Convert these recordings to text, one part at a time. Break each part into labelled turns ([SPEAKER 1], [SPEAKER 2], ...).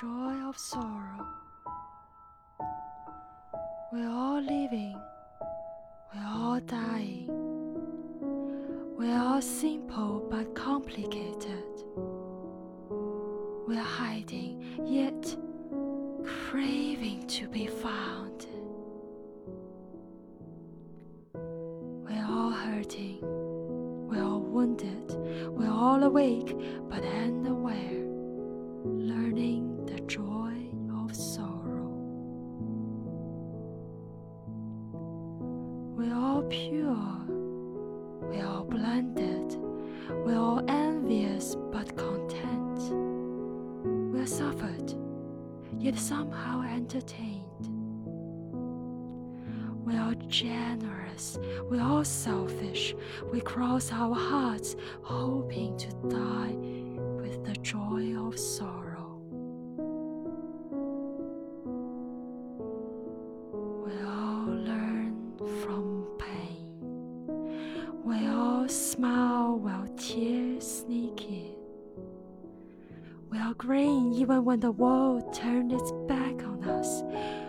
[SPEAKER 1] joy of sorrow. We're all living, we're all dying. We're all simple but complicated. We're hiding, yet craving to be found. We're all hurting, we're all wounded, we're all awake but unaware, We're all pure, we're all blended, we're all envious but content. We're suffered, yet somehow entertained. We are generous, we are selfish, we cross our hearts, hoping to die with the joy of sorrow. Smile while tears sneak in. Are green even when the world turned its back on us.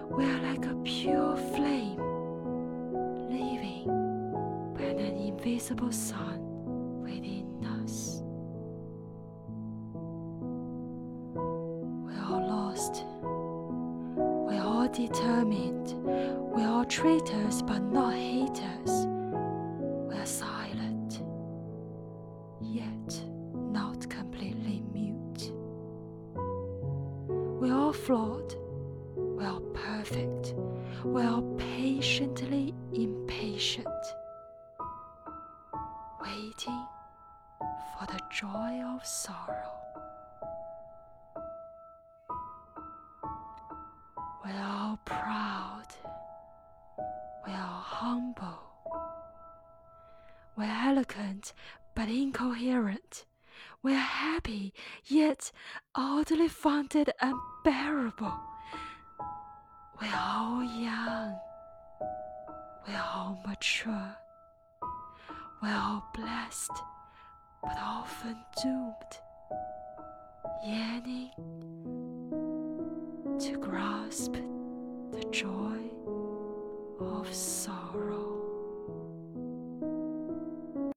[SPEAKER 1] We are like a pure flame, living by an invisible sun within us. We're all lost. We're all determined. We're all traitors but not haters. Completely mute. We're all flawed. We're all perfect. We're all patiently impatient, waiting for the joy of sorrow. We're all proud. We're all humble. We're eloquent but incoherent. We're happy, yet oddly founded and bearable. We're all young. We're all mature. We're all blessed, but often doomed, yearning to grasp the joy.